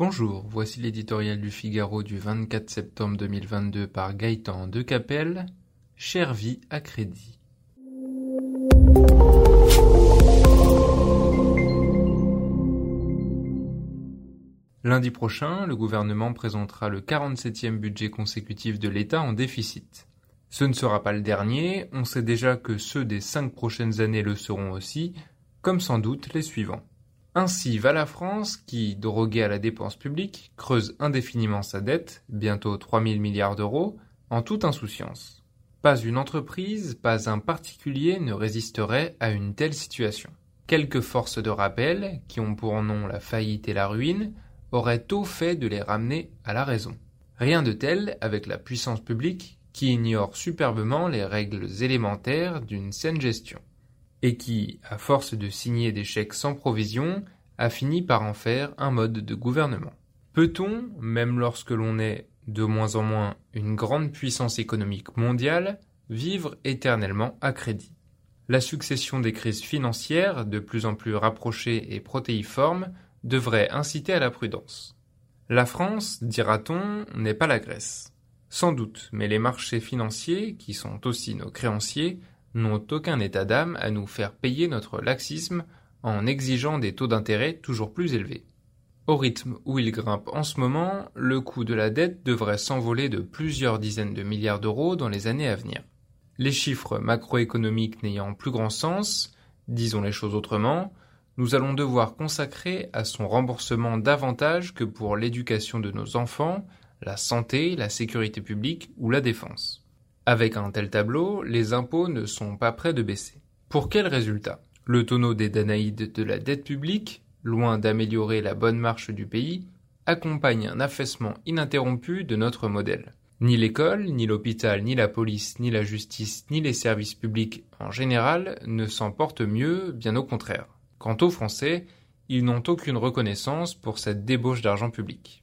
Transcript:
Bonjour, voici l'éditorial du Figaro du 24 septembre 2022 par Gaëtan Decapelle. Chère vie à crédit. Lundi prochain, le gouvernement présentera le 47e budget consécutif de l'État en déficit. Ce ne sera pas le dernier, on sait déjà que ceux des cinq prochaines années le seront aussi, comme sans doute les suivants. Ainsi va la France qui, droguée à la dépense publique, creuse indéfiniment sa dette, bientôt 3000 milliards d'euros, en toute insouciance. Pas une entreprise, pas un particulier ne résisterait à une telle situation. Quelques forces de rappel, qui ont pour nom la faillite et la ruine, auraient tôt fait de les ramener à la raison. Rien de tel avec la puissance publique qui ignore superbement les règles élémentaires d'une saine gestion et qui, à force de signer des chèques sans provision, a fini par en faire un mode de gouvernement. Peut-on, même lorsque l'on est de moins en moins une grande puissance économique mondiale, vivre éternellement à crédit? La succession des crises financières, de plus en plus rapprochées et protéiformes, devrait inciter à la prudence. La France, dira-t-on, n'est pas la Grèce. Sans doute, mais les marchés financiers, qui sont aussi nos créanciers, n'ont aucun état d'âme à nous faire payer notre laxisme en exigeant des taux d'intérêt toujours plus élevés. Au rythme où il grimpe en ce moment, le coût de la dette devrait s'envoler de plusieurs dizaines de milliards d'euros dans les années à venir. Les chiffres macroéconomiques n'ayant plus grand sens, disons les choses autrement, nous allons devoir consacrer à son remboursement davantage que pour l'éducation de nos enfants, la santé, la sécurité publique ou la défense. Avec un tel tableau, les impôts ne sont pas près de baisser. Pour quel résultat? Le tonneau des Danaïdes de la dette publique, loin d'améliorer la bonne marche du pays, accompagne un affaissement ininterrompu de notre modèle. Ni l'école, ni l'hôpital, ni la police, ni la justice, ni les services publics en général ne s'en portent mieux, bien au contraire. Quant aux Français, ils n'ont aucune reconnaissance pour cette débauche d'argent public.